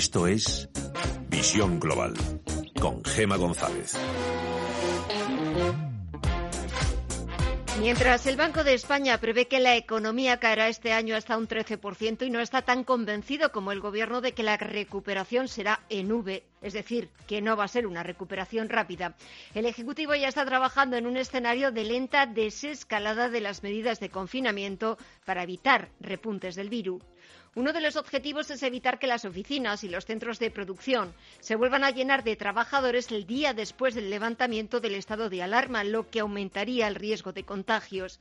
Esto es Visión Global con Gema González. Mientras el Banco de España prevé que la economía caerá este año hasta un 13% y no está tan convencido como el Gobierno de que la recuperación será en V, es decir, que no va a ser una recuperación rápida, el Ejecutivo ya está trabajando en un escenario de lenta desescalada de las medidas de confinamiento para evitar repuntes del virus. Uno de los objetivos es evitar que las oficinas y los centros de producción se vuelvan a llenar de trabajadores el día después del levantamiento del estado de alarma, lo que aumentaría el riesgo de contagios.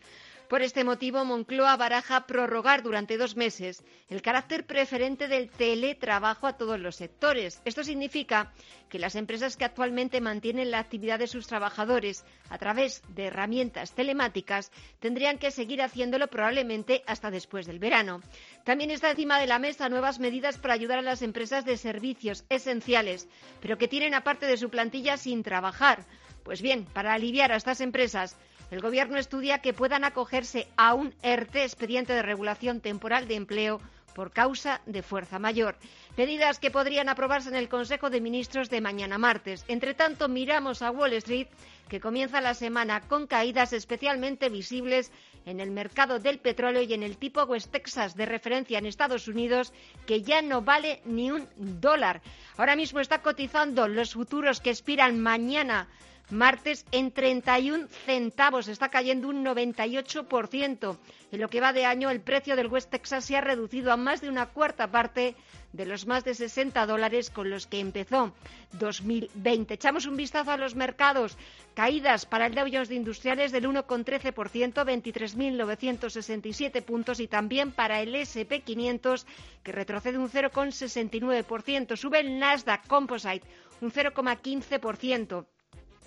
Por este motivo, Moncloa baraja prorrogar durante dos meses el carácter preferente del teletrabajo a todos los sectores. Esto significa que las empresas que actualmente mantienen la actividad de sus trabajadores a través de herramientas telemáticas tendrían que seguir haciéndolo probablemente hasta después del verano. También está encima de la mesa nuevas medidas para ayudar a las empresas de servicios esenciales, pero que tienen aparte de su plantilla sin trabajar. Pues bien, para aliviar a estas empresas, el Gobierno estudia que puedan acogerse a un ERTE, expediente de regulación temporal de empleo, por causa de fuerza mayor. Medidas que podrían aprobarse en el Consejo de Ministros de mañana martes. Entre tanto, miramos a Wall Street, que comienza la semana con caídas especialmente visibles en el mercado del petróleo y en el tipo West Texas de referencia en Estados Unidos, que ya no vale ni un dólar. Ahora mismo está cotizando los futuros que expiran mañana martes en 31 centavos. Está cayendo un 98%. En lo que va de año, el precio del West Texas se ha reducido a más de una cuarta parte de los más de 60 dólares con los que empezó 2020. Echamos un vistazo a los mercados. Caídas para el Dow Jones de Industriales del 1,13%, 23.967 puntos y también para el SP500 que retrocede un 0,69%. Sube el Nasdaq Composite un 0,15%.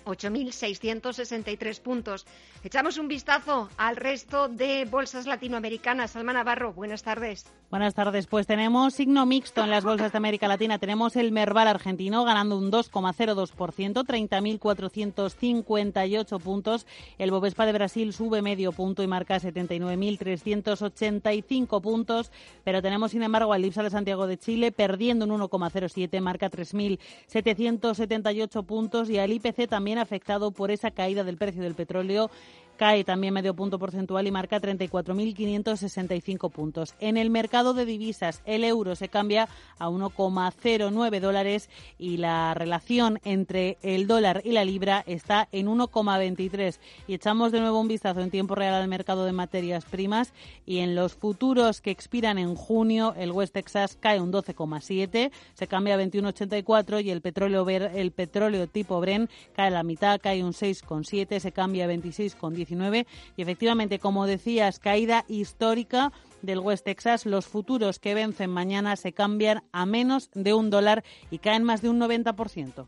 8.663 puntos. Echamos un vistazo al resto de bolsas latinoamericanas. Alma Navarro, buenas tardes. Buenas tardes. Pues tenemos signo mixto en las bolsas de América Latina. Tenemos el Merval argentino ganando un 2,02%, 30.458 puntos. El Bovespa de Brasil sube medio punto y marca 79.385 puntos. Pero tenemos, sin embargo, al IPSA de Santiago de Chile perdiendo un 1,07, marca 3.778 puntos. Y al IPC también afectado por esa caída del precio del petróleo cae también medio punto porcentual y marca 34.565 puntos. En el mercado de divisas, el euro se cambia a 1,09 dólares y la relación entre el dólar y la libra está en 1,23. Y echamos de nuevo un vistazo en tiempo real al mercado de materias primas y en los futuros que expiran en junio, el West Texas cae un 12,7, se cambia a 21,84 y el petróleo, el petróleo tipo Bren cae a la mitad, cae un 6,7, se cambia a 26,10 y efectivamente, como decías, caída histórica del West Texas. Los futuros que vencen mañana se cambian a menos de un dólar y caen más de un 90%.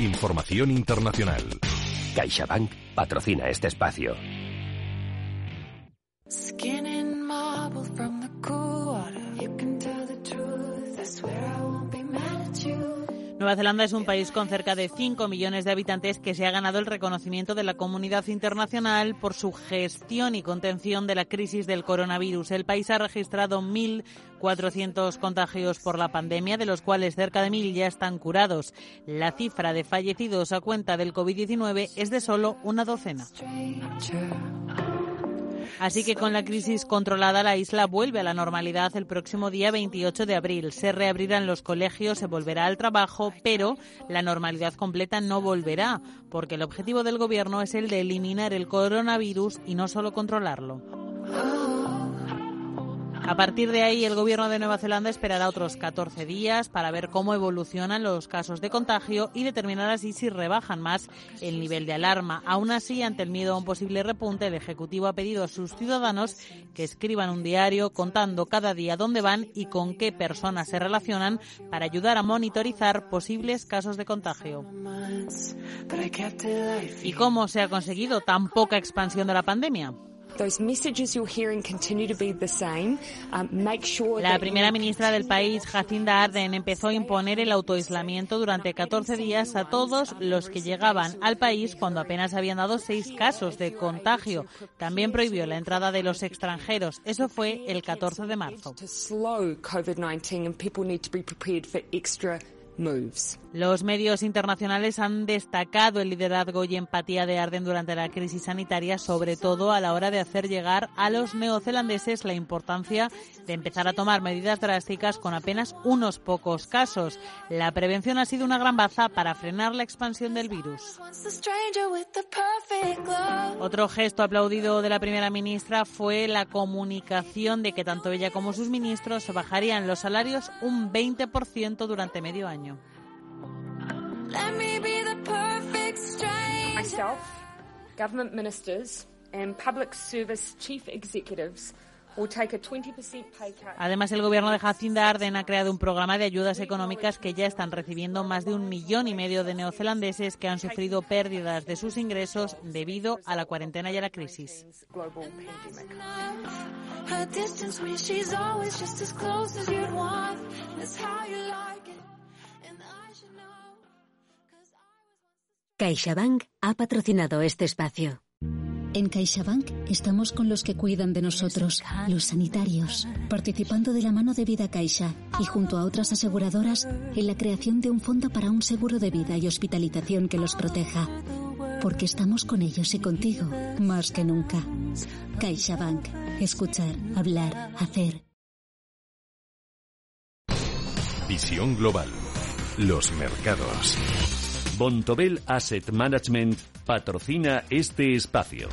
Información internacional. CaixaBank patrocina este espacio. Nueva Zelanda es un país con cerca de 5 millones de habitantes que se ha ganado el reconocimiento de la comunidad internacional por su gestión y contención de la crisis del coronavirus. El país ha registrado 1.400 contagios por la pandemia, de los cuales cerca de 1.000 ya están curados. La cifra de fallecidos a cuenta del COVID-19 es de solo una docena. Así que con la crisis controlada, la isla vuelve a la normalidad el próximo día 28 de abril. Se reabrirán los colegios, se volverá al trabajo, pero la normalidad completa no volverá, porque el objetivo del gobierno es el de eliminar el coronavirus y no solo controlarlo. A partir de ahí, el gobierno de Nueva Zelanda esperará otros 14 días para ver cómo evolucionan los casos de contagio y determinar así si rebajan más el nivel de alarma. Aún así, ante el miedo a un posible repunte, el Ejecutivo ha pedido a sus ciudadanos que escriban un diario contando cada día dónde van y con qué personas se relacionan para ayudar a monitorizar posibles casos de contagio. ¿Y cómo se ha conseguido tan poca expansión de la pandemia? La primera ministra del país, Jacinda Arden, empezó a imponer el autoaislamiento durante 14 días a todos los que llegaban al país cuando apenas habían dado seis casos de contagio. También prohibió la entrada de los extranjeros. Eso fue el 14 de marzo. Los medios internacionales han destacado el liderazgo y empatía de Arden durante la crisis sanitaria, sobre todo a la hora de hacer llegar a los neozelandeses la importancia de empezar a tomar medidas drásticas con apenas unos pocos casos. La prevención ha sido una gran baza para frenar la expansión del virus. Otro gesto aplaudido de la primera ministra fue la comunicación de que tanto ella como sus ministros bajarían los salarios un 20% durante medio año. Myself, government ministers and public service chief executives Además, el gobierno de Jacinda Arden ha creado un programa de ayudas económicas que ya están recibiendo más de un millón y medio de neozelandeses que han sufrido pérdidas de sus ingresos debido a la cuarentena y a la crisis. CaixaBank ha patrocinado este espacio. En CaixaBank estamos con los que cuidan de nosotros, los sanitarios, participando de la mano de Vida Caixa y junto a otras aseguradoras en la creación de un fondo para un seguro de vida y hospitalización que los proteja. Porque estamos con ellos y contigo más que nunca. CaixaBank. Escuchar, hablar, hacer. Visión global. Los mercados. Bontobel Asset Management patrocina este espacio.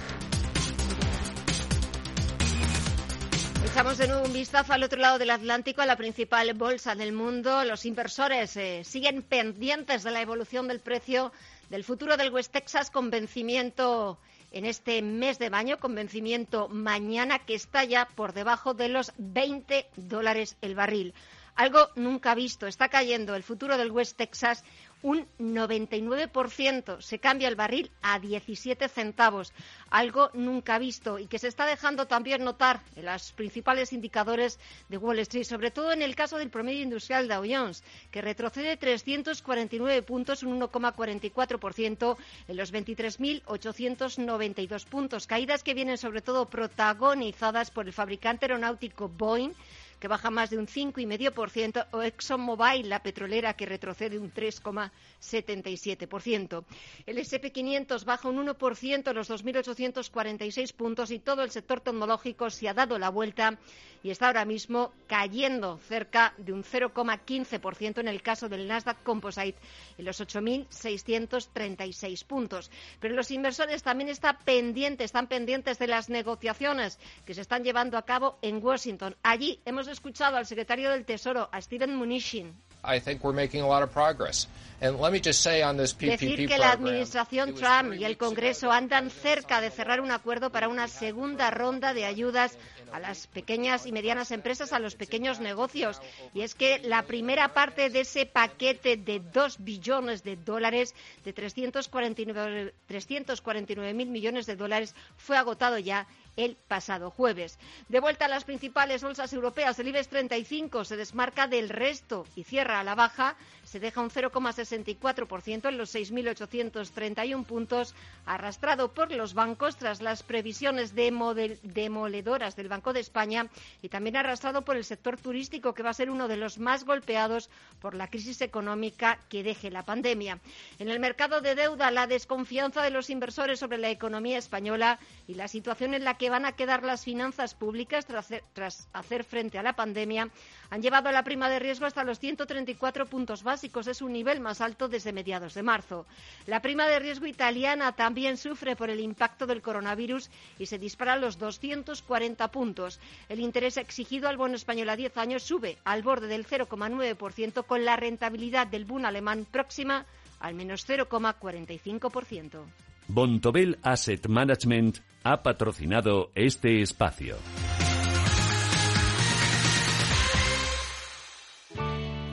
Echamos de nuevo un vistazo al otro lado del Atlántico, a la principal bolsa del mundo. Los inversores eh, siguen pendientes de la evolución del precio del futuro del West Texas con vencimiento en este mes de mayo, con vencimiento mañana, que está ya por debajo de los 20 dólares el barril. Algo nunca visto. Está cayendo el futuro del West Texas un 99%. Se cambia el barril a 17 centavos, algo nunca visto y que se está dejando también notar en los principales indicadores de Wall Street, sobre todo en el caso del promedio industrial Dow Jones, que retrocede 349 puntos, un 1,44% en los 23.892 puntos. Caídas que vienen sobre todo protagonizadas por el fabricante aeronáutico Boeing que baja más de un 5,5%, o ExxonMobil, la petrolera, que retrocede un 3,77%. El SP500 baja un 1%, los 2.846 puntos, y todo el sector tecnológico se ha dado la vuelta y está ahora mismo cayendo cerca de un 0,15% en el caso del Nasdaq Composite, en los 8.636 puntos. Pero los inversores también están pendientes, están pendientes de las negociaciones que se están llevando a cabo en Washington. Allí hemos escuchado al secretario del Tesoro, a Steven Mnuchin, Decir que la administración Trump y el Congreso andan cerca de cerrar un acuerdo para una segunda ronda de ayudas a las pequeñas y medianas empresas, a los pequeños negocios. Y es que la primera parte de ese paquete de dos billones de dólares, de 349 mil millones de dólares, fue agotado ya el pasado jueves. De vuelta a las principales bolsas europeas, el IBEX 35 se desmarca del resto y cierra a la baja se deja un 0,64% en los 6.831 puntos, arrastrado por los bancos tras las previsiones demoledoras del Banco de España y también arrastrado por el sector turístico, que va a ser uno de los más golpeados por la crisis económica que deje la pandemia. En el mercado de deuda, la desconfianza de los inversores sobre la economía española y la situación en la que van a quedar las finanzas públicas tras hacer, frente a la pandemia han llevado a la prima de riesgo hasta los 134 puntos básicos. Es un nivel más alto desde mediados de marzo. La prima de riesgo italiana también sufre por el impacto del coronavirus y se dispara a los 240 puntos. El interés exigido al bono español a 10 años sube al borde del 0,9% con la rentabilidad del bono alemán próxima al menos 0,45%. Bontobel Asset Management ha patrocinado este espacio.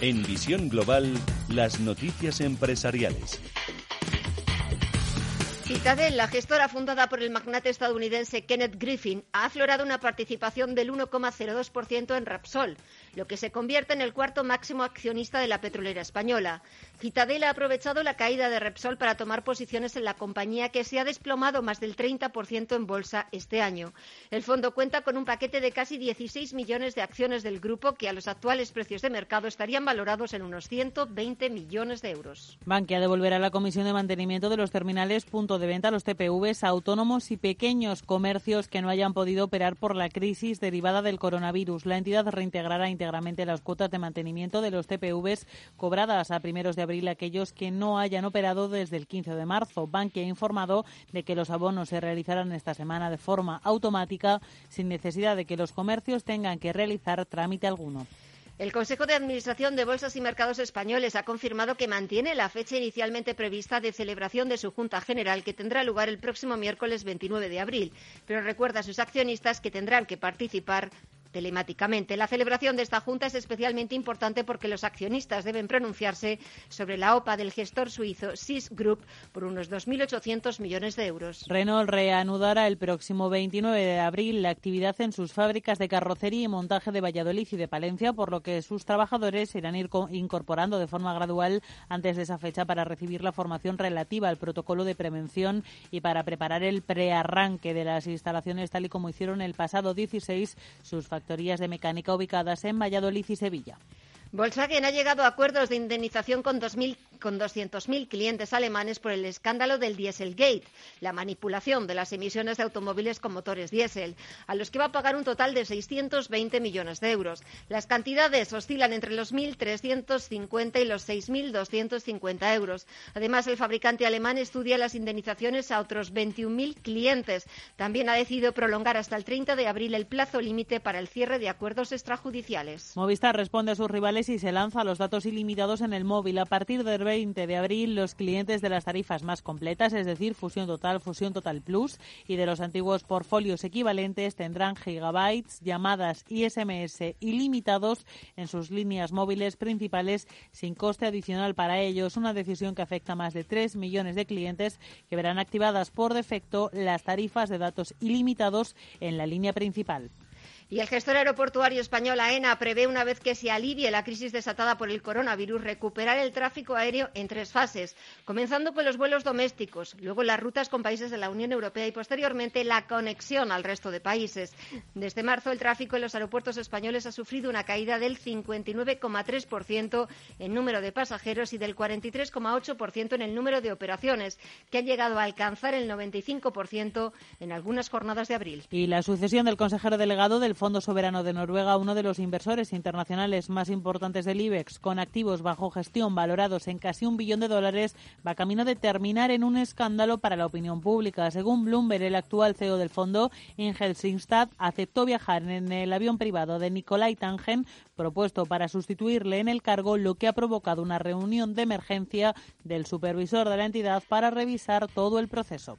En Visión Global, las noticias empresariales. Citadel, la gestora fundada por el magnate estadounidense Kenneth Griffin, ha aflorado una participación del 1,02% en Rapsol, lo que se convierte en el cuarto máximo accionista de la petrolera española. Citadel ha aprovechado la caída de Repsol para tomar posiciones en la compañía que se ha desplomado más del 30% en bolsa este año. El fondo cuenta con un paquete de casi 16 millones de acciones del grupo que a los actuales precios de mercado estarían valorados en unos 120 millones de euros. Bankia devolverá la comisión de mantenimiento de los terminales punto de venta a los TPVs autónomos y pequeños comercios que no hayan podido operar por la crisis derivada del coronavirus. La entidad reintegrará íntegramente las cuotas de mantenimiento de los TPVs cobradas a primeros de abril a aquellos que no hayan operado desde el 15 de marzo. Bankia ha informado de que los abonos se realizarán esta semana de forma automática sin necesidad de que los comercios tengan que realizar trámite alguno. El Consejo de Administración de Bolsas y Mercados Españoles ha confirmado que mantiene la fecha inicialmente prevista de celebración de su Junta General, que tendrá lugar el próximo miércoles 29 de abril, pero recuerda a sus accionistas que tendrán que participar telemáticamente. La celebración de esta Junta es especialmente importante porque los accionistas deben pronunciarse sobre la OPA del gestor suizo SIS Group por unos 2.800 millones de euros. Renault reanudará el próximo 29 de abril la actividad en sus fábricas de carrocería y montaje de Valladolid y de Palencia, por lo que sus trabajadores irán ir incorporando de forma gradual antes de esa fecha para recibir la formación relativa al protocolo de prevención y para preparar el prearranque de las instalaciones tal y como hicieron el pasado 16 sus factorías de mecánica ubicadas en Valladolid y Sevilla. Volkswagen ha llegado a acuerdos de indemnización con, con 200.000 clientes alemanes por el escándalo del Dieselgate, la manipulación de las emisiones de automóviles con motores diésel, a los que va a pagar un total de 620 millones de euros. Las cantidades oscilan entre los 1.350 y los 6.250 euros. Además, el fabricante alemán estudia las indemnizaciones a otros 21.000 clientes. También ha decidido prolongar hasta el 30 de abril el plazo límite para el cierre de acuerdos extrajudiciales. Movistar responde a sus rivales y se lanza los datos ilimitados en el móvil. A partir del 20 de abril, los clientes de las tarifas más completas, es decir, Fusión Total, Fusión Total Plus, y de los antiguos portfolios equivalentes tendrán gigabytes, llamadas y SMS ilimitados en sus líneas móviles principales sin coste adicional para ellos. Una decisión que afecta a más de 3 millones de clientes que verán activadas por defecto las tarifas de datos ilimitados en la línea principal. Y el gestor aeroportuario español AENA prevé, una vez que se alivie la crisis desatada por el coronavirus, recuperar el tráfico aéreo en tres fases, comenzando con los vuelos domésticos, luego las rutas con países de la Unión Europea y posteriormente la conexión al resto de países. Desde marzo, el tráfico en los aeropuertos españoles ha sufrido una caída del 59,3% en número de pasajeros y del 43,8% en el número de operaciones, que han llegado a alcanzar el 95% en algunas jornadas de abril. Y la sucesión del consejero delegado del Fondo Soberano de Noruega, uno de los inversores internacionales más importantes del IBEX, con activos bajo gestión valorados en casi un billón de dólares, va camino de terminar en un escándalo para la opinión pública. Según Bloomberg, el actual CEO del fondo, Ingel Singstad, aceptó viajar en el avión privado de Nicolai Tangen, propuesto para sustituirle en el cargo, lo que ha provocado una reunión de emergencia del supervisor de la entidad para revisar todo el proceso.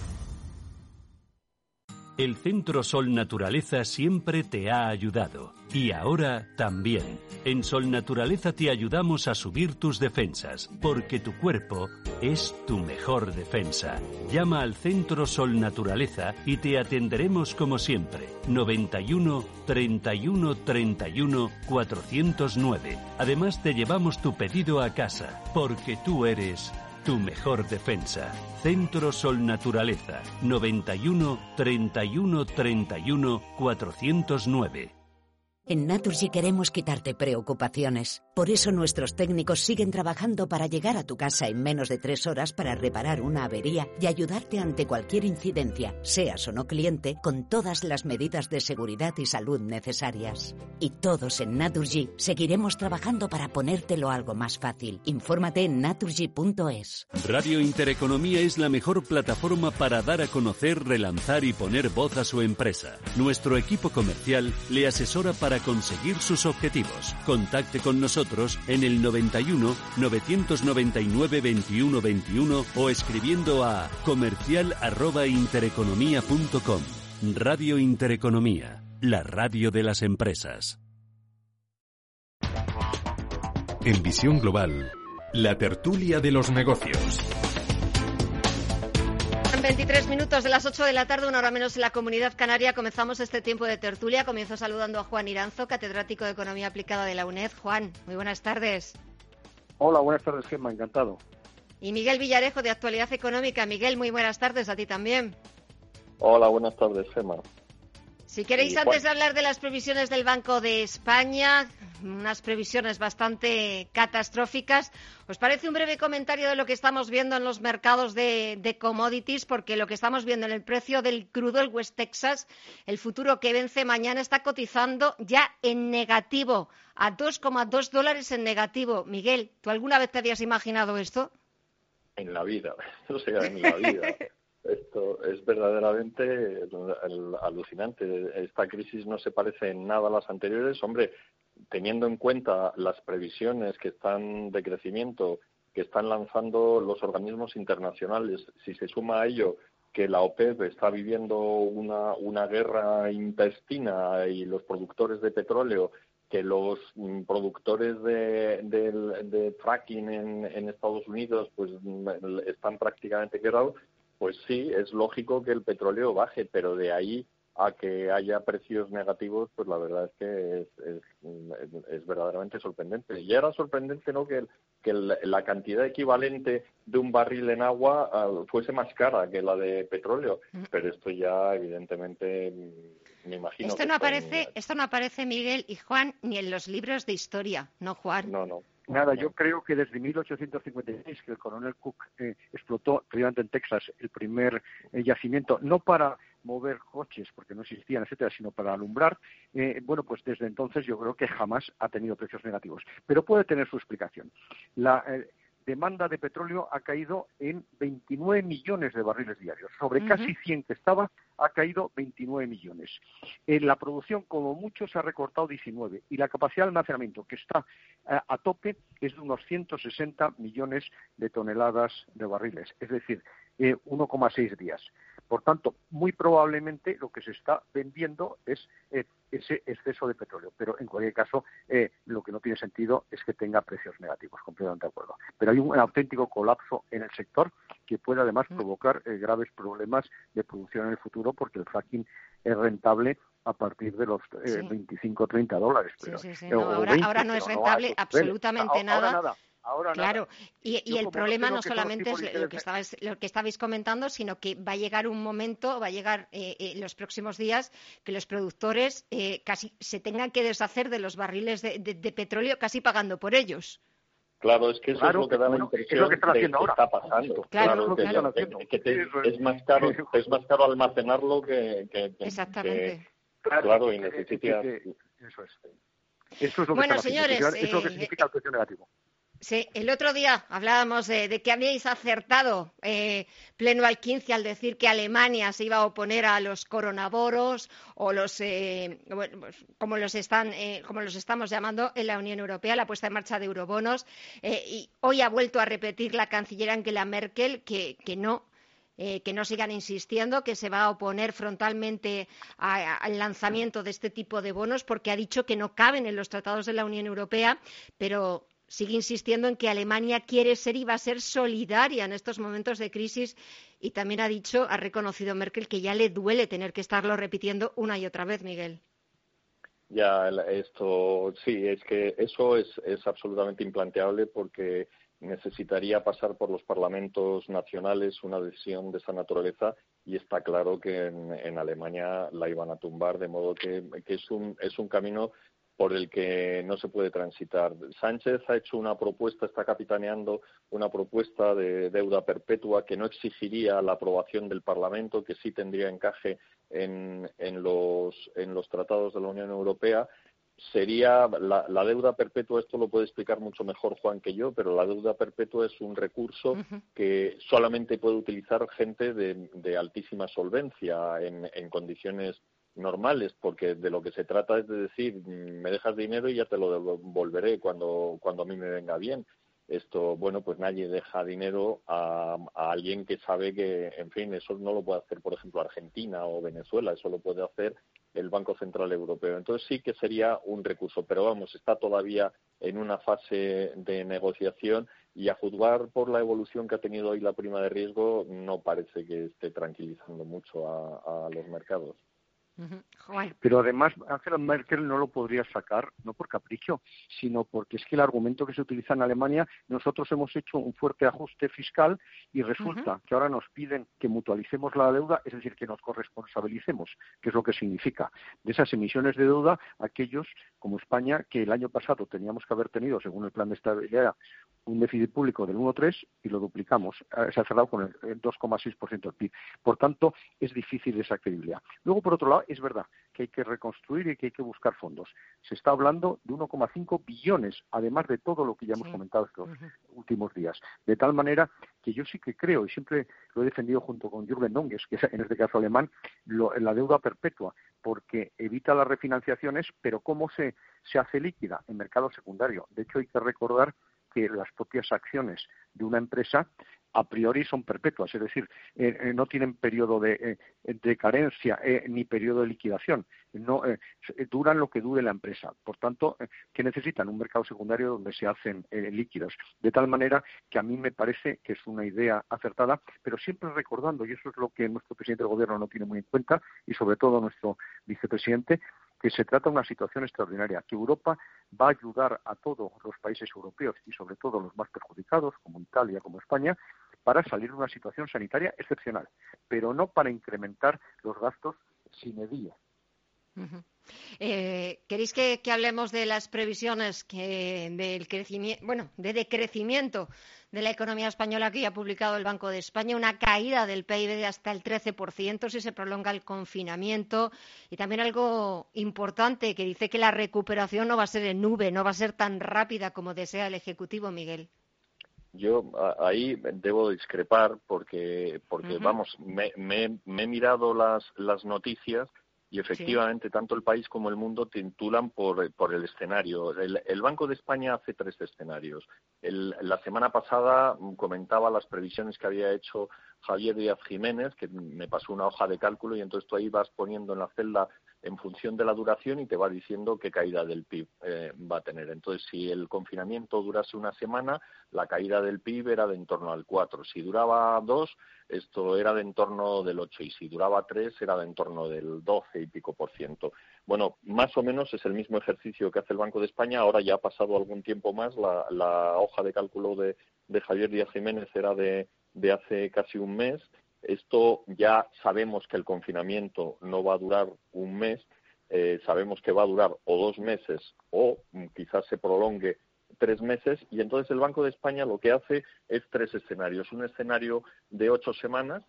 El Centro Sol Naturaleza siempre te ha ayudado y ahora también. En Sol Naturaleza te ayudamos a subir tus defensas, porque tu cuerpo es tu mejor defensa. Llama al Centro Sol Naturaleza y te atenderemos como siempre. 91 31 31 409. Además te llevamos tu pedido a casa, porque tú eres tu mejor defensa. Centro Sol Naturaleza 91 31 31 409. En Naturgy queremos quitarte preocupaciones. Por eso nuestros técnicos siguen trabajando para llegar a tu casa en menos de tres horas para reparar una avería y ayudarte ante cualquier incidencia, seas o no cliente, con todas las medidas de seguridad y salud necesarias. Y todos en Naturgy seguiremos trabajando para ponértelo algo más fácil. Infórmate en naturgy.es. Radio Intereconomía es la mejor plataforma para dar a conocer, relanzar y poner voz a su empresa. Nuestro equipo comercial le asesora para conseguir sus objetivos. Contacte con nosotros en el 91 999 21 21 o escribiendo a comercial@intereconomía.com. Radio Intereconomía, la radio de las empresas. En Visión Global, la tertulia de los negocios. 23 minutos de las 8 de la tarde, una hora menos en la comunidad canaria. Comenzamos este tiempo de tertulia. Comienzo saludando a Juan Iranzo, catedrático de Economía Aplicada de la UNED. Juan, muy buenas tardes. Hola, buenas tardes, Gemma, encantado. Y Miguel Villarejo, de Actualidad Económica. Miguel, muy buenas tardes, a ti también. Hola, buenas tardes, Gemma. Si queréis, antes de hablar de las previsiones del Banco de España, unas previsiones bastante catastróficas, ¿os parece un breve comentario de lo que estamos viendo en los mercados de, commodities? Porque lo que estamos viendo en el precio del crudo, el West Texas, el futuro que vence mañana, está cotizando ya en negativo, a 2,2 dólares en negativo. Miguel, ¿tú alguna vez te habías imaginado esto? En la vida, o sea, en la vida. Esto es verdaderamente alucinante. Esta crisis no se parece en nada a las anteriores. Hombre, teniendo en cuenta las previsiones que están de crecimiento que están lanzando los organismos internacionales, si se suma a ello que la OPEP está viviendo una, una guerra intestina y los productores de petróleo que los mm, productores de, de, fracking en, en, Estados Unidos pues mm, están prácticamente quebrados, pues sí, es lógico que el petróleo baje, pero de ahí a que haya precios negativos, pues la verdad es que es, verdaderamente sorprendente. Y era sorprendente ¿no? que, que la cantidad equivalente de un barril en agua ah, fuese más cara que la de petróleo, mm. pero esto ya evidentemente mm, me imagino. Esto no aparece, esto no aparece Miguel y Juan ni en los libros de historia, ¿no, Juan? No, no. Nada, yo creo que desde 1856 que el coronel Cook eh, explotó, precisamente en Texas, el primer eh, yacimiento, no para mover coches, porque no existían, etcétera, sino para alumbrar, eh, bueno, pues desde entonces yo creo que jamás ha tenido precios negativos. Pero puede tener su explicación. La, demanda de petróleo ha caído en 29 millones de barriles diarios. Sobre casi 100 que estaba, ha caído 29 millones. En la producción, como mucho, se ha recortado 19 y la capacidad de almacenamiento, que está eh, a tope, es de unos 160 millones de toneladas de barriles, es decir, 1,6 eh, días. Por tanto, muy probablemente lo que se está vendiendo es eh, ese exceso de petróleo. Pero en cualquier caso, eh, lo que no tiene sentido es que tenga precios negativos, completamente de acuerdo. Pero hay un auténtico colapso en el sector que puede además mm. provocar eh, graves problemas de producción en el futuro porque el fracking es rentable a partir de los eh, 25 o 30 dólares. sí, sí, sí. ahora, no es rentable absolutamente nada claro, y, el problema no solamente es lo que, estabais, lo que estabais comentando, sino que va a llegar un momento, va a llegar eh, eh, en los próximos días, que los productores eh, casi se tengan que deshacer de los barriles de, petróleo casi pagando por ellos. Claro, es que eso es lo que da la impresión que, está pasando. Claro, claro, que, es más caro, es más caro almacenarlo que, Exactamente. claro, y necesita. Eso es. Eso es lo que bueno, señores, eso es lo que significa el precio negativo. Sí, el otro día hablábamos de, que habíais acertado eh, pleno al 15 al decir que Alemania se iba a oponer a los coronaboros o los, eh, pues, como, los están, eh, como los estamos llamando en la Unión Europea, la puesta en marcha de eurobonos. y hoy ha vuelto a repetir la canciller Angela Merkel que, no, que no sigan insistiendo, que se va a oponer frontalmente al lanzamiento de este tipo de bonos, porque ha dicho que no caben en los tratados de la Unión Europea, pero sigue insistiendo en que Alemania quiere ser y va a ser solidaria en estos momentos de crisis y también ha dicho, ha reconocido Merkel que ya le duele tener que estarlo repitiendo una y otra vez, Miguel. Ya, esto sí, es que eso es, es absolutamente implanteable porque necesitaría pasar por los parlamentos nacionales una decisión de esa naturaleza y está claro que en, Alemania la iban a tumbar, de modo que, que es, un, es un camino por el que no se puede transitar. Sánchez ha hecho una propuesta, está capitaneando una propuesta de deuda perpetua que no exigiría la aprobación del Parlamento, que sí tendría encaje en, los, en los tratados de la Unión Europea sería la, deuda perpetua, esto lo puede explicar mucho mejor Juan que yo, pero la deuda perpetua es un recurso que solamente puede utilizar gente de, altísima solvencia en, en, condiciones normales, porque de lo que se trata es de decir, mm, me dejas dinero y ya te lo devolveré cuando, cuando a mí me venga bien. Esto, bueno, pues nadie deja dinero a, alguien que sabe que, en fin, eso no lo puede hacer, por ejemplo, Argentina o Venezuela, eso lo puede hacer el Banco Central Europeo. Entonces sí que sería un recurso, pero vamos, está todavía en una fase de negociación y a juzgar por la evolución que ha tenido hoy la prima de riesgo, no parece que esté tranquilizando mucho a los mercados. Pero además, Angela Merkel no lo podría sacar, no por capricho, sino porque es que el argumento que se utiliza en Alemania, nosotros hemos hecho un fuerte ajuste fiscal y resulta que ahora nos piden que mutualicemos la deuda, es decir, que nos corresponsabilicemos, que es lo que significa. De esas emisiones de deuda, aquellos como España, que el año pasado teníamos que haber tenido, según el plan de estabilidad, un déficit público del 1,3 y lo duplicamos. Eh, se ha cerrado con el 2,6% del PIB. Por tanto, es difícil esa credibilidad. Luego, por otro lado, es verdad que hay que reconstruir y que hay que buscar fondos. Se está hablando de 1,5 billones, además de todo lo que ya hemos comentado estos últimos días. De tal manera que yo sí que creo, y siempre lo he defendido junto con Jürgen Donges, que es en este caso alemán, la deuda perpetua, porque evita las refinanciaciones, pero ¿cómo se, se hace líquida? En mercado secundario. De hecho, hay que recordar que las propias acciones de una empresa a priori son perpetuas, es decir, eh, eh, no tienen periodo de, eh, carencia ni periodo de liquidación, no duran lo que dure la empresa. Por tanto, que necesitan un mercado secundario donde se hacen líquidos, de tal manera que a mí me parece que es una idea acertada, pero siempre recordando, y eso es lo que nuestro presidente del gobierno no tiene muy en cuenta, y sobre todo nuestro vicepresidente, que se trata de una situación extraordinaria, que Europa va a ayudar a todos los países europeos y sobre todo los más perjudicados, como Italia, como España, para salir de una situación sanitaria excepcional, pero no para incrementar los gastos sin medida. Eh, ¿Queréis que, hablemos de las previsiones del crecimiento, bueno, de decrecimiento de la economía española que ha publicado el Banco de España? Una caída del PIB de hasta el 13% si se prolonga el confinamiento y también algo importante que dice que la recuperación no va a ser en nube, no va a ser tan rápida como desea el Ejecutivo, Miguel. Yo ahí debo discrepar porque, porque vamos, me, he mirado las, las noticias y efectivamente tanto el país como el mundo titulan por, por el escenario. El, Banco de España hace tres escenarios. la semana pasada comentaba las previsiones que había hecho Javier Díaz Jiménez, que me pasó una hoja de cálculo y entonces tú ahí vas poniendo en la celda en función de la duración y te va diciendo qué caída del PIB eh, va a tener. Entonces, si el confinamiento durase una semana, la caída del PIB era de en torno al 4. Si duraba dos, esto era de en torno del 8. Y si duraba tres, era de en torno del 12 y pico por ciento. Bueno, más o menos es el mismo ejercicio que hace el Banco de España. Ahora ya ha pasado algún tiempo más. La, hoja de cálculo de, de Javier Díaz Jiménez era de hace casi un mes. Esto ya sabemos que el confinamiento no va a durar un mes, eh, sabemos que va a durar o dos meses o quizás se prolongue tres meses y entonces el Banco de España lo que hace es tres escenarios. Un escenario de ocho semanas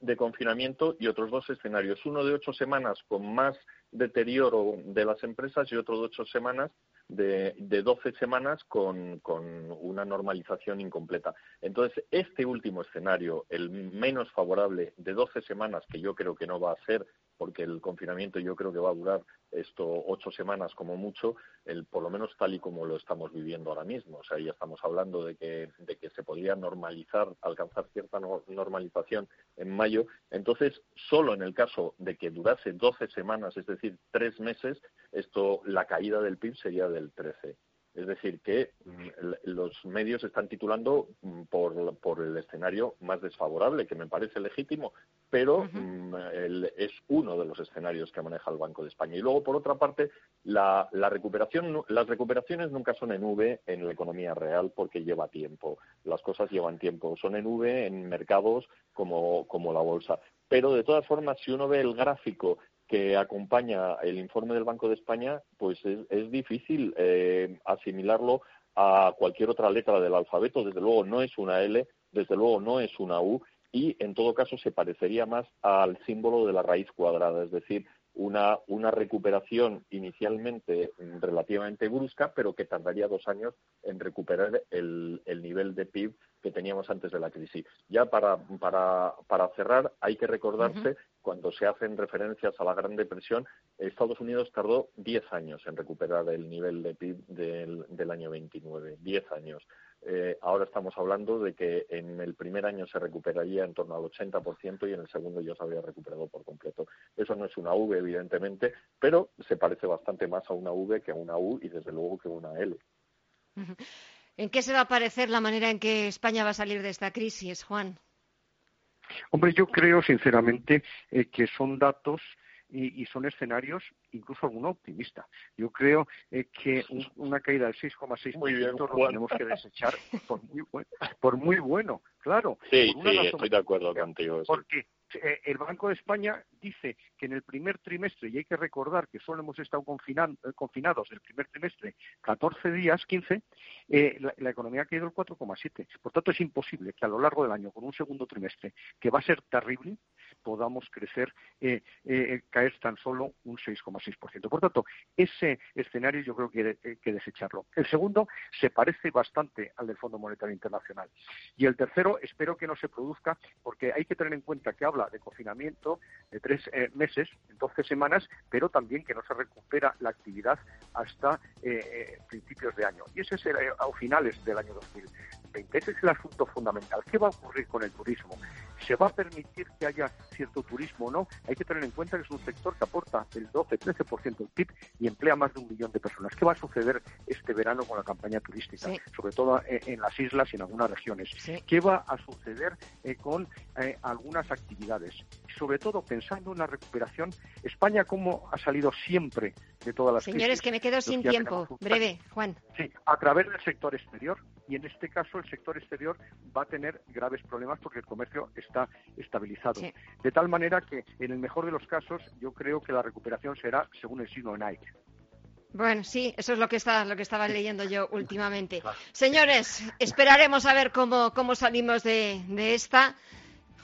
de confinamiento y otros dos escenarios. Uno de ocho semanas con más deterioro de las empresas y otro de ocho semanas de, de 12 semanas con, con, una normalización incompleta. Entonces, este último escenario, el menos favorable de 12 semanas, que yo creo que no va a ser porque el confinamiento yo creo que va a durar esto ocho semanas como mucho, el, por lo menos tal y como lo estamos viviendo ahora mismo. O sea, ya estamos hablando de que, de que se podría normalizar, alcanzar cierta normalización en mayo. Entonces, solo en el caso de que durase doce semanas, es decir, tres meses, esto, la caída del PIB sería del 13. Es decir, que mm, los medios están titulando mm, por, por, el escenario más desfavorable, que me parece legítimo, pero mm, es uno de los escenarios que maneja el Banco de España. Y luego, por otra parte, la, recuperación, las recuperaciones nunca son en V en la economía real porque lleva tiempo. Las cosas llevan tiempo. Son en V en mercados como, como la bolsa. Pero, de todas formas, si uno ve el gráfico que acompaña el informe del Banco de España, pues es, difícil eh, asimilarlo a cualquier otra letra del alfabeto. Desde luego no es una L, desde luego no es una U y en todo caso se parecería más al símbolo de la raíz cuadrada, es decir, una, una recuperación inicialmente relativamente brusca, pero que tardaría dos años en recuperar el, el nivel de PIB que teníamos antes de la crisis. Ya para, para, para cerrar, hay que recordarse, cuando se hacen referencias a la Gran Depresión, Estados Unidos tardó diez años en recuperar el nivel de PIB del, del año 29. Diez años. Eh, ahora estamos hablando de que en el primer año se recuperaría en torno al 80% y en el segundo ya se habría recuperado por completo. Eso no es una V, evidentemente, pero se parece bastante más a una V que a una U y desde luego que a una L. ¿En qué se va a parecer la manera en que España va a salir de esta crisis, Juan? Hombre, yo creo sinceramente eh, que son datos y, son escenarios incluso alguno optimista. Yo creo eh, que una caída del 6,6% lo tenemos que desechar por muy, por muy bueno, claro. Sí, sí, estoy de acuerdo contigo. Porque el Banco de España dice que en el primer trimestre, y hay que recordar que solo hemos estado eh, confinados el primer trimestre 14 días, 15, eh, la, economía ha caído el 4,7. Por tanto, es imposible que a lo largo del año, con un segundo trimestre, que va a ser terrible, podamos crecer, caer tan solo un 6,6%. Por tanto, ese escenario yo creo que hay que desecharlo. El segundo se parece bastante al del Fondo Monetario Internacional. Y el tercero, espero que no se produzca, porque hay que tener en cuenta que habla de confinamiento de tres eh, meses, 12 semanas, pero también que no se recupera la actividad hasta eh, eh, principios de año. Y ese es el, a finales del año 2020. Ese es el asunto fundamental. ¿Qué va a ocurrir con el turismo? ¿Se va a permitir que haya cierto turismo o no? Hay que tener en cuenta que es un sector que aporta el 12-13% del PIB y emplea más de un millón de personas. ¿Qué va a suceder este verano con la campaña turística? Sobre todo en, las islas y en algunas regiones. ¿Qué va a suceder con algunas actividades? Sobre todo pensando en la recuperación. España, ¿cómo ha salido siempre de todas las Señores, que me quedo sin tiempo. Breve, Juan. Sí, a través del sector exterior y en este caso el sector exterior va a tener graves problemas porque el comercio está estabilizado. De tal manera que en el mejor de los casos yo creo que la recuperación será según el signo de Nike. Bueno, sí, eso es lo que, está, lo que estaba leyendo yo últimamente. Señores, esperaremos a ver cómo, cómo salimos de, de esta.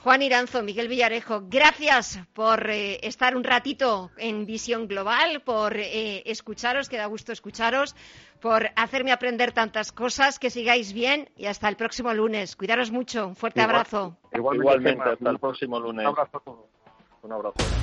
Juan Iranzo, Miguel Villarejo, gracias por eh, estar un ratito en Visión Global, por eh, escucharos, que da gusto escucharos, por hacerme aprender tantas cosas, que sigáis bien y hasta el próximo lunes. Cuidaros mucho, un fuerte abrazo. Igualmente, hasta el próximo lunes. Un abrazo a todos. Un abrazo.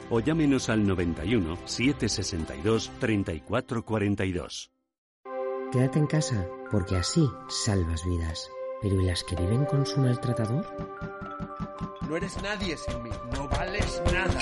o llámenos al 91 762 3442. Quédate en casa, porque así salvas vidas. Pero ¿y las que viven con su maltratador? No eres nadie sin mí, no vales nada.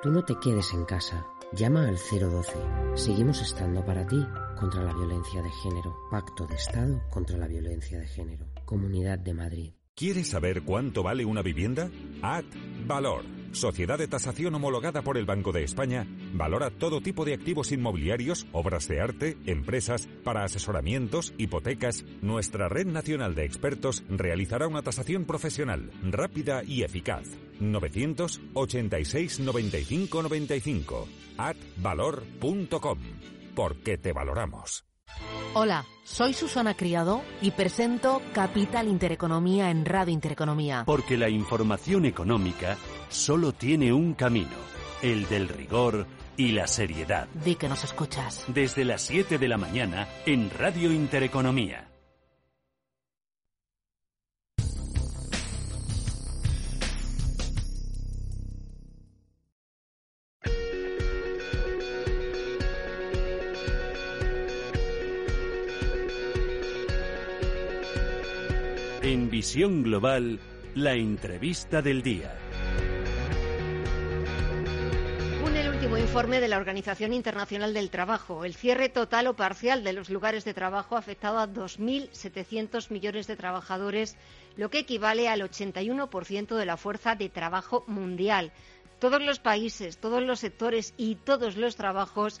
Tú no te quedes en casa. Llama al 012. Seguimos estando para ti contra la violencia de género. Pacto de Estado contra la violencia de género. Comunidad de Madrid. ¿Quieres saber cuánto vale una vivienda? Ad Valor Sociedad de tasación homologada por el Banco de España, valora todo tipo de activos inmobiliarios, obras de arte, empresas, para asesoramientos, hipotecas. Nuestra red nacional de expertos realizará una tasación profesional, rápida y eficaz. 986 95 95 atvalor.com. Porque te valoramos. Hola, soy Susana Criado y presento Capital Intereconomía en Radio Intereconomía. Porque la información económica solo tiene un camino, el del rigor y la seriedad. Di que nos escuchas. Desde las 7 de la mañana en Radio Intereconomía. Visión Global, la entrevista del día. Un el último informe de la Organización Internacional del Trabajo. El cierre total o parcial de los lugares de trabajo ha afectado a 2.700 millones de trabajadores, lo que equivale al 81% de la fuerza de trabajo mundial. Todos los países, todos los sectores y todos los trabajos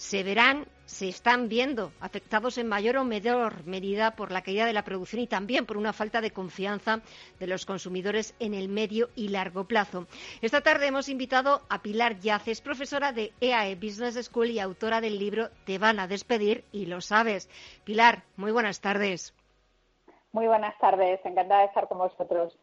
se verán, se están viendo afectados en mayor o menor medida por la caída de la producción y también por una falta de confianza de los consumidores en el medio y largo plazo. Esta tarde hemos invitado a Pilar Yaces, profesora de EAE e Business School y autora del libro Te van a despedir y lo sabes. Pilar, muy buenas tardes. Muy buenas tardes, encantada de estar con vosotros.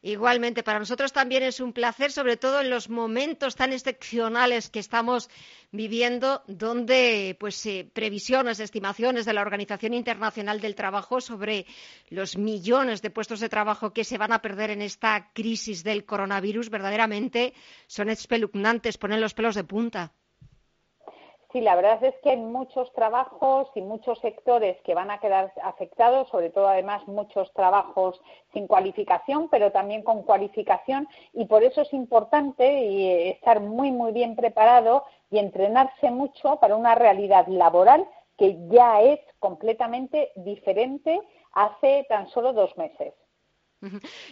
Igualmente, para nosotros también es un placer, sobre todo en los momentos tan excepcionales que estamos viviendo, donde pues previsiones, estimaciones de la Organización Internacional del Trabajo sobre los millones de puestos de trabajo que se van a perder en esta crisis del coronavirus, verdaderamente son espeluznantes, ponen los pelos de punta. Sí, la verdad es que hay muchos trabajos y muchos sectores que van a quedar afectados, sobre todo además muchos trabajos sin cualificación, pero también con cualificación y por eso es importante eh, estar muy muy bien preparado y entrenarse mucho para una realidad laboral que ya es completamente diferente hace tan solo dos meses.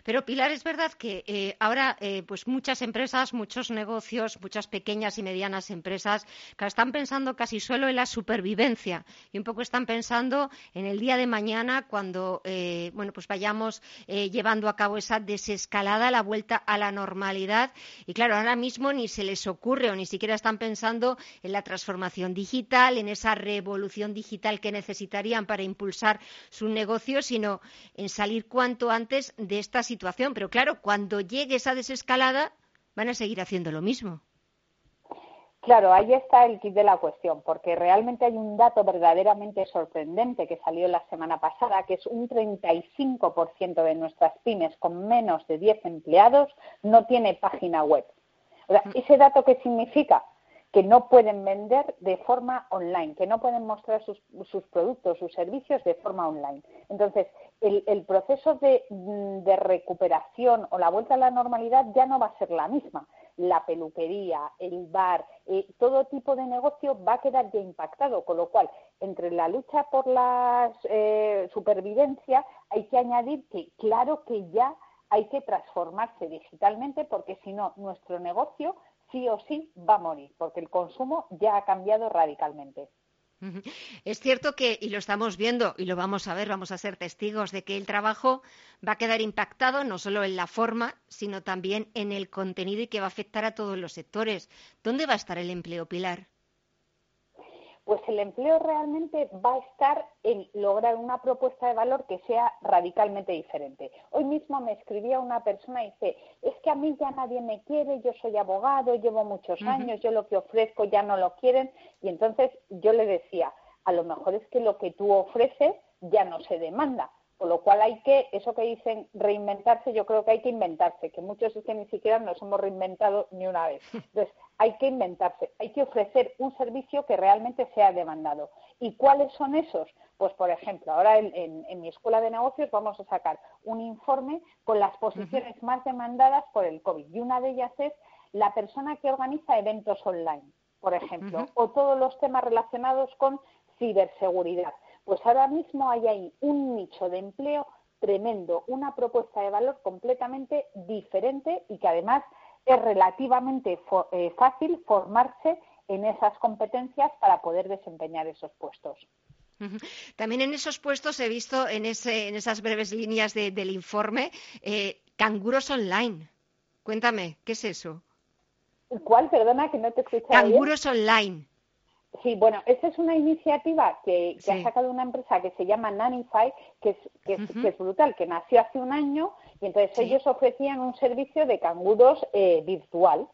Pero Pilar, es verdad que eh, ahora eh, pues muchas empresas, muchos negocios, muchas pequeñas y medianas empresas están pensando casi solo en la supervivencia y un poco están pensando en el día de mañana cuando eh, bueno pues vayamos llevando a cabo esa desescalada, la vuelta a la normalidad. Y claro ahora mismo ni se les ocurre o ni siquiera están pensando en la transformación digital, en esa revolución digital que necesitarían para impulsar su negocio, sino en salir cuanto antes de esta situación. Pero claro, cuando llegue esa desescalada, van a seguir haciendo lo mismo. Claro, ahí está el kit de la cuestión, porque realmente hay un dato verdaderamente sorprendente que salió la semana pasada, que es un 35% de nuestras pymes con menos de 10 empleados no tiene página web. O sea, mm. ¿Ese dato qué significa? Que no pueden vender de forma online, que no pueden mostrar sus, productos, sus servicios de forma online. Entonces, el, proceso de, recuperación o la vuelta a la normalidad ya no va a ser la misma. la peluquería, el bar, eh, todo tipo de negocio va a quedar ya impactado, con lo cual, entre la lucha por la eh, supervivencia, hay que añadir que claro que ya hay que transformarse digitalmente porque si no, nuestro negocio sí o sí va a morir, porque el consumo ya ha cambiado radicalmente. Es cierto que, y lo estamos viendo y lo vamos a ver, vamos a ser testigos de que el trabajo va a quedar impactado no solo en la forma, sino también en el contenido y que va a afectar a todos los sectores. ¿Dónde va a estar el empleo, Pilar? Pues el empleo realmente va a estar en lograr una propuesta de valor que sea radicalmente diferente. Hoy mismo me escribía una persona y dice, es que a mí ya nadie me quiere, yo soy abogado, llevo muchos años, yo lo que ofrezco ya no lo quieren. Y entonces yo le decía, a lo mejor es que lo que tú ofreces ya no se demanda. Con lo cual hay que, eso que dicen reinventarse, yo creo que hay que inventarse, que muchos es que ni siquiera nos hemos reinventado ni una vez. Entonces, hay que inventarse, hay que ofrecer un servicio que realmente sea demandado. ¿Y cuáles son esos? Pues, por ejemplo, ahora en, mi escuela de negocios vamos a sacar un informe con las posiciones más demandadas por el COVID. Y una de ellas es la persona que organiza eventos online, por ejemplo, o todos los temas relacionados con ciberseguridad. Pues ahora mismo hay ahí un nicho de empleo tremendo, una propuesta de valor completamente diferente y que además es relativamente eh, fácil formarse en esas competencias para poder desempeñar esos puestos. También en esos puestos he visto en, esas breves líneas del informe eh, canguros online. Cuéntame, ¿qué es eso? ¿Cuál? Perdona, que no te escuché. Canguros online. Sí, bueno, esta es una iniciativa que, ha sacado una empresa que se llama Nanify, que es, que, es, brutal, que nació hace un año y entonces ellos ofrecían un servicio de canguros eh, virtual.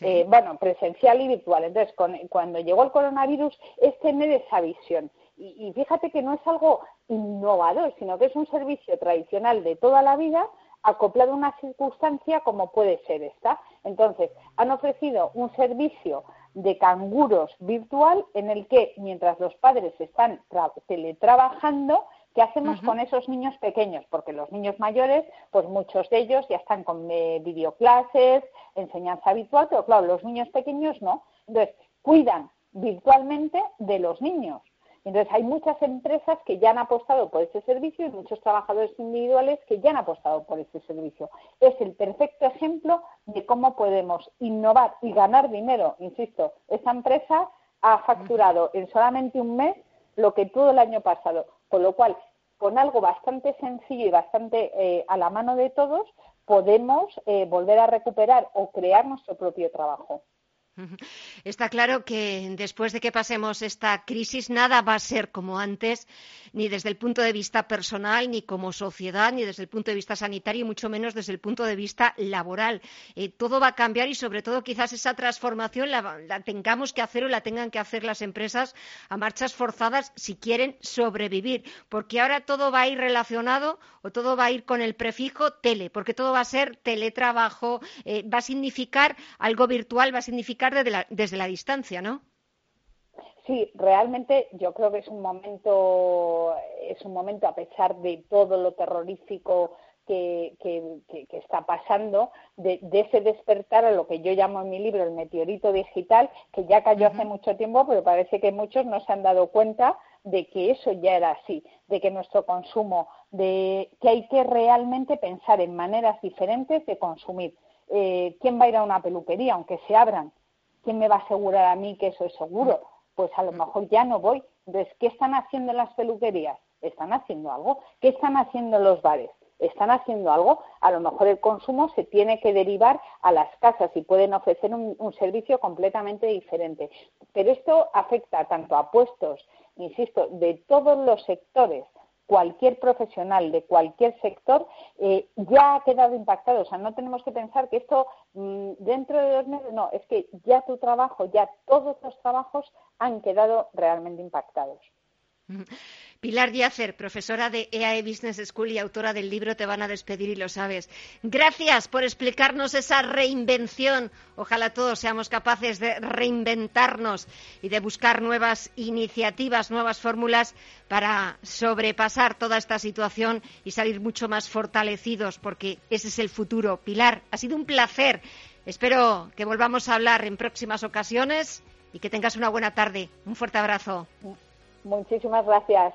Eh, bueno, presencial y virtual. Entonces, cuando llegó el coronavirus, es tener esa visión. Y, y, fíjate que no es algo innovador, sino que es un servicio tradicional de toda la vida acoplado a una circunstancia como puede ser esta. Entonces, han ofrecido un servicio de canguros virtual en el que mientras los padres están teletrabajando, ¿qué hacemos con esos niños pequeños? Porque los niños mayores, pues muchos de ellos ya están con eh, videoclases, enseñanza virtual, pero claro, los niños pequeños no. Entonces, cuidan virtualmente de los niños. Entonces, hay muchas empresas que ya han apostado por ese servicio y muchos trabajadores individuales que ya han apostado por ese servicio. Es el perfecto ejemplo de cómo podemos innovar y ganar dinero. Insisto, esta empresa ha facturado en solamente un mes lo que todo el año pasado, con lo cual, con algo bastante sencillo y bastante eh, a la mano de todos, podemos eh, volver a recuperar o crear nuestro propio trabajo. Está claro que después de que pasemos esta crisis nada va a ser como antes, ni desde el punto de vista personal, ni como sociedad, ni desde el punto de vista sanitario, y mucho menos desde el punto de vista laboral. Eh, todo va a cambiar y sobre todo quizás esa transformación la, tengamos que hacer o la tengan que hacer las empresas a marchas forzadas si quieren sobrevivir, porque ahora todo va a ir relacionado o todo va a ir con el prefijo tele, porque todo va a ser teletrabajo, eh, va a significar algo virtual, va a significar desde la, distancia, ¿no? Sí, realmente yo creo que es un momento, es un momento a pesar de todo lo terrorífico que, está pasando, de, ese despertar a lo que yo llamo en mi libro el meteorito digital, que ya cayó hace mucho tiempo, pero parece que muchos no se han dado cuenta de que eso ya era así, de que nuestro consumo, de que hay que realmente pensar en maneras diferentes de consumir. Eh, ¿Quién va a ir a una peluquería, aunque se abran? ¿Quién me va a asegurar a mí que eso es seguro? Pues a lo mejor ya no voy. Entonces, ¿qué están haciendo las peluquerías? ¿Están haciendo algo? ¿Qué están haciendo los bares? ¿Están haciendo algo? A lo mejor el consumo se tiene que derivar a las casas y pueden ofrecer un servicio completamente diferente. Pero esto afecta tanto a puestos, insisto, de todos los sectores cualquier profesional de cualquier sector eh, ya ha quedado impactado. O sea, no tenemos que pensar que esto mm, dentro de dos meses, no, es que ya tu trabajo, ya todos los trabajos han quedado realmente impactados. Pilar Díazer, profesora de EAE Business School y autora del libro Te van a despedir y lo sabes. Gracias por explicarnos esa reinvención. Ojalá todos seamos capaces de reinventarnos y de buscar nuevas iniciativas, nuevas fórmulas para sobrepasar toda esta situación y salir mucho más fortalecidos, porque ese es el futuro. Pilar, ha sido un placer Espero que volvamos a hablar en próximas ocasiones y que tengas una buena tarde. Un fuerte abrazo. Muchísimas gracias.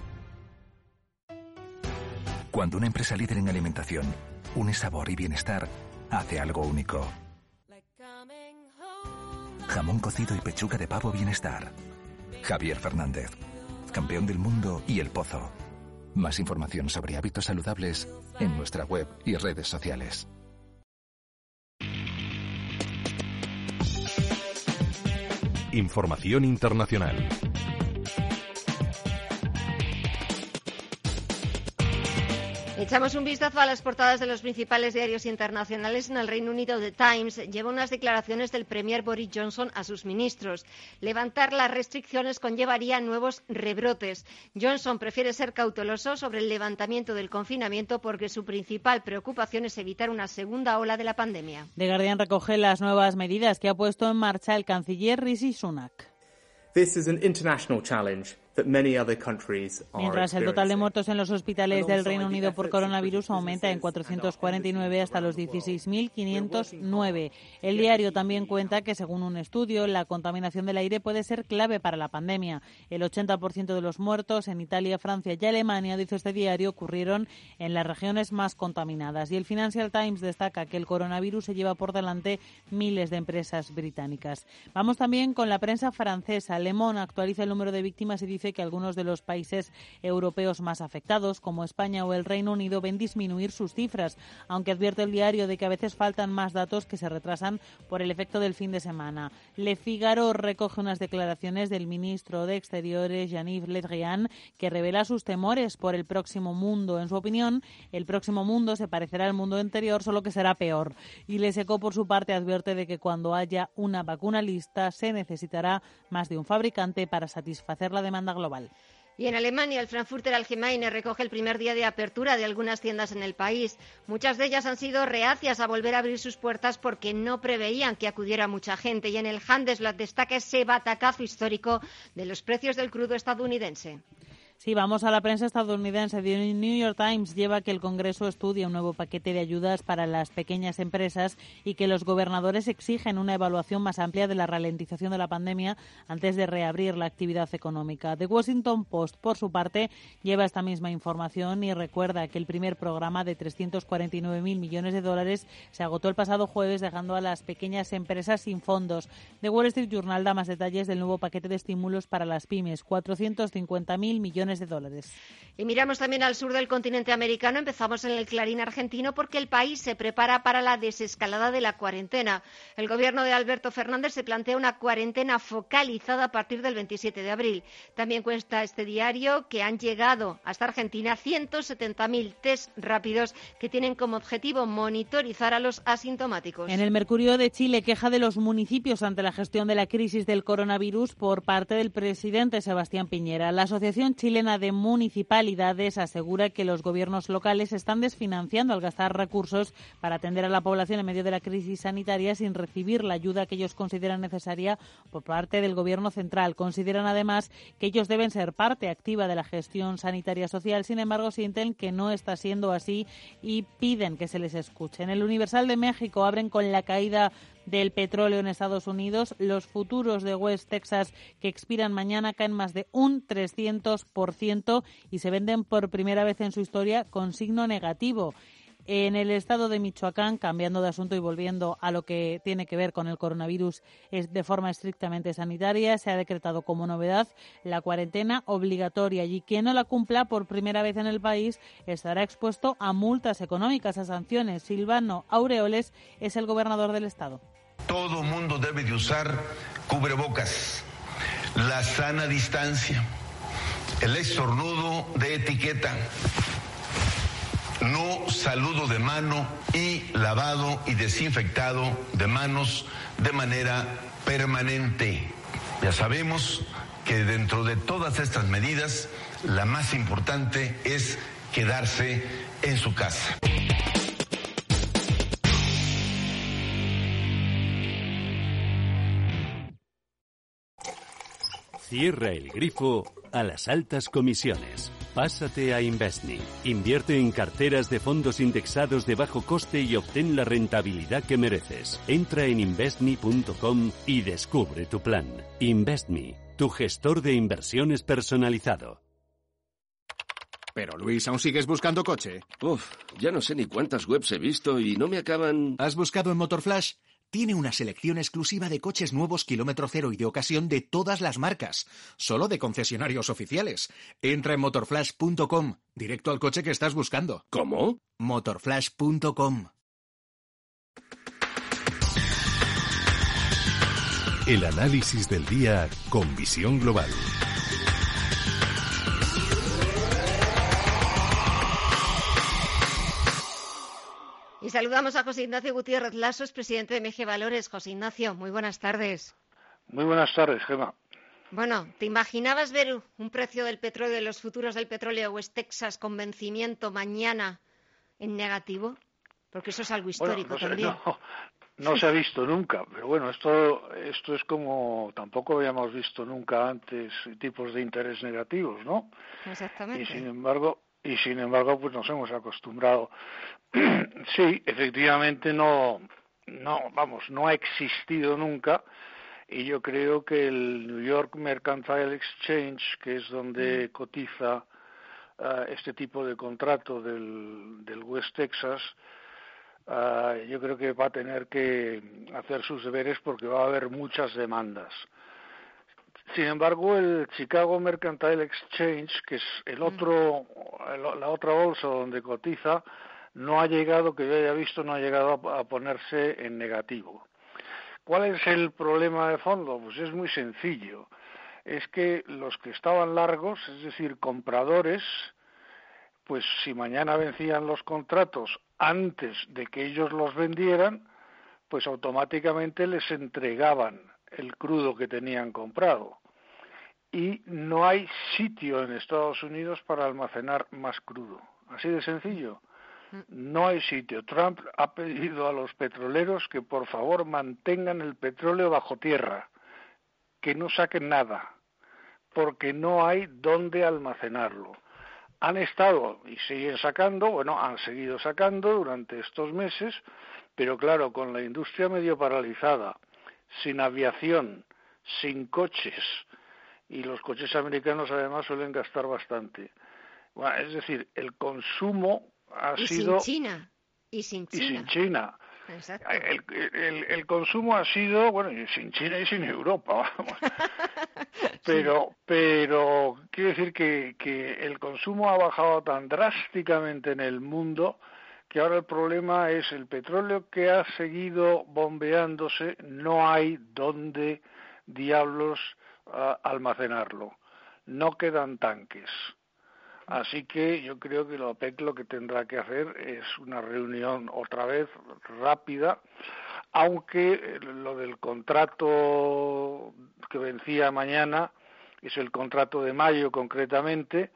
Cuando una empresa líder en alimentación une sabor y bienestar, hace algo único. Jamón cocido y pechuga de pavo bienestar. Javier Fernández, campeón del mundo y el pozo. Más información sobre hábitos saludables en nuestra web y redes sociales. Información internacional. Echamos un vistazo a las portadas de los principales diarios internacionales. En el Reino Unido, The Times lleva unas declaraciones del Premier Boris Johnson a sus ministros. Levantar las restricciones conllevaría nuevos rebrotes. Johnson prefiere ser cauteloso sobre el levantamiento del confinamiento porque su principal preocupación es evitar una segunda ola de la pandemia. The Guardian recoge las nuevas medidas que ha puesto en marcha el canciller Rishi Sunak. This is an international challenge Mientras el total de muertos en los hospitales del Reino Unido por coronavirus aumenta en 449 hasta los 16.509. El diario también cuenta que, según un estudio, la contaminación del aire puede ser clave para la pandemia. El 80% de los muertos en Italia, Francia y Alemania, dice este diario, ocurrieron en las regiones más contaminadas. Y el Financial Times destaca que el coronavirus se lleva por delante miles de empresas británicas. Vamos también con la prensa francesa. Le Monde actualiza el número de víctimas y dice dice que algunos de los países europeos más afectados, como España o el Reino Unido, ven disminuir sus cifras, aunque advierte el diario de que a veces faltan más datos que se retrasan por el efecto del fin de semana. Le Figaro recoge unas declaraciones del ministro de Exteriores, Jean-Yves Le Drian, que revela sus temores por el próximo mundo. En su opinión, el próximo mundo se parecerá al mundo anterior, solo que será peor. Y Le Seco, por su parte, advierte de que cuando haya una vacuna lista se necesitará más de un fabricante para satisfacer la demanda global. Y en Alemania, el Frankfurter Allgemeine recoge el primer día de apertura de algunas tiendas en el país. Muchas de ellas han sido reacias a volver a abrir sus puertas porque no preveían que acudiera mucha gente. Y en el Handelsblatt destaca ese batacazo histórico de los precios del crudo estadounidense. Sí, vamos a la prensa estadounidense. The New York Times lleva que el Congreso estudia un nuevo paquete de ayudas para las pequeñas empresas y que los gobernadores exigen una evaluación más amplia de la ralentización de la pandemia antes de reabrir la actividad económica. The Washington Post, por su parte, lleva esta misma información y recuerda que el primer programa de 349.000 millones de dólares se agotó el pasado jueves, dejando a las pequeñas empresas sin fondos. The Wall Street Journal da más detalles del nuevo paquete de estímulos para las pymes, 450.000 millones de dólares. Y miramos también al sur del continente americano. Empezamos en el Clarín argentino porque el país se prepara para la desescalada de la cuarentena. El gobierno de Alberto Fernández se plantea una cuarentena focalizada a partir del 27 de abril. También cuenta este diario que han llegado hasta Argentina 170.000 test rápidos que tienen como objetivo monitorizar a los asintomáticos. En el Mercurio de Chile queja de los municipios ante la gestión de la crisis del coronavirus por parte del presidente Sebastián Piñera. La Asociación Chilena de Municipalidades asegura que los gobiernos locales están desfinanciando al gastar recursos para atender a la población en medio de la crisis sanitaria sin recibir la ayuda que ellos consideran necesaria por parte del gobierno central. Consideran además que ellos deben ser parte activa de la gestión sanitaria social. Sin embargo, sienten que no está siendo así y piden que se les escuche. En el Universal de México abren con la caída del petróleo en Estados Unidos. Los futuros de West Texas que expiran mañana caen más de un 300% y se venden por primera vez en su historia con signo negativo. En el estado de Michoacán, cambiando de asunto y volviendo a lo que tiene que ver con el coronavirus es de forma estrictamente sanitaria, se ha decretado como novedad la cuarentena obligatoria y quien no la cumpla por primera vez en el país estará expuesto a multas económicas, a sanciones. Silvano Aureoles es el gobernador del estado. Todo mundo debe de usar cubrebocas, la sana distancia el estornudo de etiqueta, no saludo de mano y lavado y desinfectado de manos de manera permanente. Ya sabemos que dentro de todas estas medidas, la más importante es quedarse en su casa. Cierra el grifo a las altas comisiones. Pásate a Investme. Invierte en carteras de fondos indexados de bajo coste y obtén la rentabilidad que mereces. Entra en investme.com y descubre tu plan. Investme, tu gestor de inversiones personalizado. Pero Luis, ¿aún sigues buscando coche? Uf, ya no sé ni cuántas webs he visto y no me acaban... ¿Has buscado en Motorflash? Tiene una selección exclusiva de coches nuevos kilómetro cero y de ocasión de todas las marcas, solo de concesionarios oficiales. Entra en motorflash.com, directo al coche que estás buscando. ¿Cómo? motorflash.com. El análisis del día con visión global. Y saludamos a José Ignacio Gutiérrez Lasos, presidente de MG Valores. José Ignacio, muy buenas tardes. Muy buenas tardes, Gema. Bueno, ¿te imaginabas ver un precio del petróleo, de los futuros del petróleo West Texas con vencimiento mañana en negativo? Porque eso es algo histórico también. No, se ha visto nunca, pero bueno, esto, esto es como tampoco habíamos visto nunca antes tipos de interés negativos, ¿no? Exactamente. Y sin embargo, y sin embargo pues nos hemos acostumbrado sí efectivamente no no vamos no ha existido nunca y yo creo que el New York Mercantile Exchange que es donde mm. cotiza uh, este tipo de contrato del, del West Texas uh, yo creo que va a tener que hacer sus deberes porque va a haber muchas demandas sin embargo, el Chicago Mercantile Exchange, que es el mm. otro, la otra bolsa donde cotiza, no ha llegado, que yo haya visto, no ha llegado a, ponerse en negativo. ¿Cuál es el problema de fondo? Pues es muy sencillo. Es que los que estaban largos, es decir, compradores, pues si mañana vencían los contratos antes de que ellos los vendieran, pues automáticamente les entregaban el crudo que tenían comprado y no hay sitio en Estados Unidos para almacenar más crudo. Así de sencillo. Mm. No hay sitio. Trump ha pedido a los petroleros que por favor mantengan el petróleo bajo tierra, que no saquen nada, porque no hay dónde almacenarlo. Han estado y siguen sacando, bueno, han seguido sacando durante estos meses, pero claro, con la industria medio paralizada, sin aviación, sin coches, y los coches americanos además suelen gastar bastante. es decir, el consumo ha y sido... Sin China. Y sin China. Y sin China. El, el, consumo ha sido, bueno, y sin China y sin Europa, vamos. Pero, pero quiero decir que, que el consumo ha bajado tan drásticamente en el mundo que ahora el problema es el petróleo que ha seguido bombeándose, no hay dónde diablos almacenarlo. No quedan tanques. Así que yo creo que la OPEC lo que tendrá que hacer es una reunión otra vez rápida, aunque lo del contrato que vencía mañana es el contrato de mayo concretamente,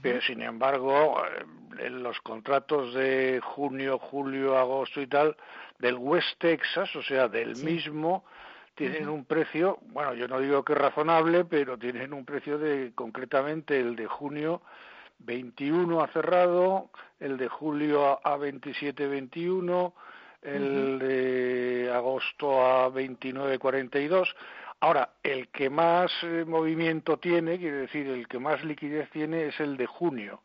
pero sin embargo eh, en los contratos de junio, julio, agosto y tal del West Texas, o sea, del mismo, tienen un precio, bueno, yo no digo que razonable, pero tienen un precio de, concretamente, el de junio 21 ha cerrado, el de julio a 27-21, el de agosto a 29-42. Ahora, el que más eh, movimiento tiene, quiere decir, el que más liquidez tiene es el de junio.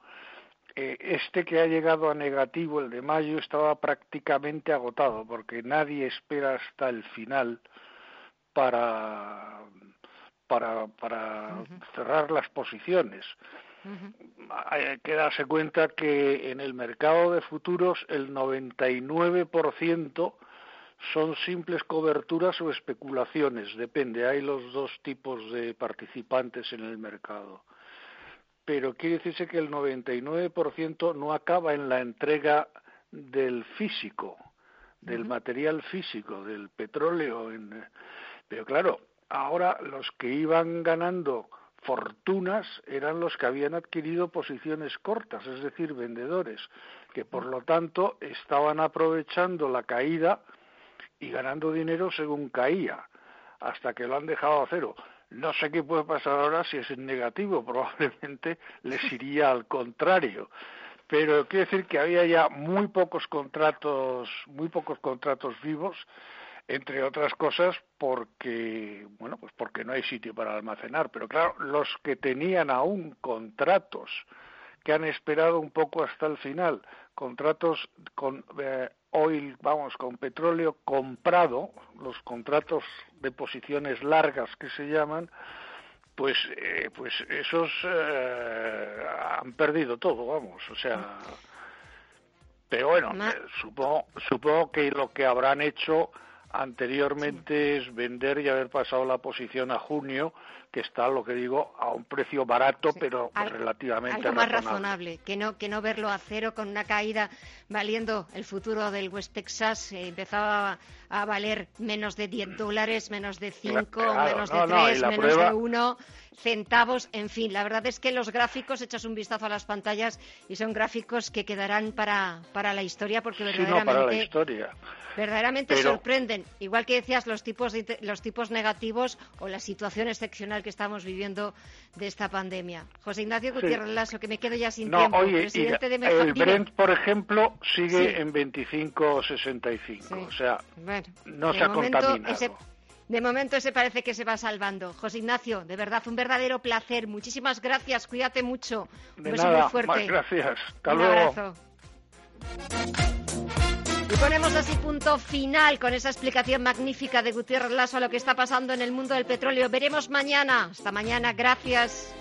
Eh, este que ha llegado a negativo, el de mayo, estaba prácticamente agotado, porque nadie espera hasta el final para, para, para cerrar las posiciones. Hay que darse cuenta que en el mercado de futuros el 99% son simples coberturas o especulaciones, depende, hay los dos tipos de participantes en el mercado. pero quiere decirse que el 99% no acaba en la entrega del físico, del material físico, del petróleo. En, pero claro, ahora los que iban ganando fortunas eran los que habían adquirido posiciones cortas, es decir, vendedores, que por lo tanto estaban aprovechando la caída y ganando dinero según caía, hasta que lo han dejado a cero. No sé qué puede pasar ahora si es negativo, probablemente les iría al contrario. Pero quiero decir que había ya muy pocos contratos, muy pocos contratos vivos entre otras cosas porque bueno pues porque no hay sitio para almacenar pero claro los que tenían aún contratos que han esperado un poco hasta el final contratos con eh, oil vamos con petróleo comprado los contratos de posiciones largas que se llaman pues eh, pues esos eh, han perdido todo vamos o sea pero bueno supongo supongo que lo que habrán hecho anteriormente es vender y haber pasado la posición a junio, que está, lo que digo, a un precio barato, pero relativamente algo más razonable. que no que no verlo a cero con una caída valiendo el futuro del West Texas eh, empezaba a valer menos de 10 dólares, menos de 5, menos de 3, menos de 1 centavos, en fin, la verdad es que los gráficos, echas un vistazo a las pantallas y son gráficos que quedarán para, para la historia porque verdaderamente, verdaderamente sorprenden. Igual que decías, los tipos, los tipos negativos o la situación excepcional que estamos viviendo de esta pandemia. José Ignacio Gutiérrez Lasso, que me quedo ya sin tiempo. presidente de El Brent, por ejemplo, sigue en 25,65. O sea, no se ha contaminado. De momento se parece que se va salvando. José Ignacio, de verdad, un verdadero placer. Muchísimas gracias. Cuídate mucho. Un beso muy fuerte. gracias. Hasta un abrazo. Y ponemos así punto final con esa explicación magnífica de Gutiérrez Lasso a lo que está pasando en el mundo del petróleo. Veremos mañana. Hasta mañana. Gracias.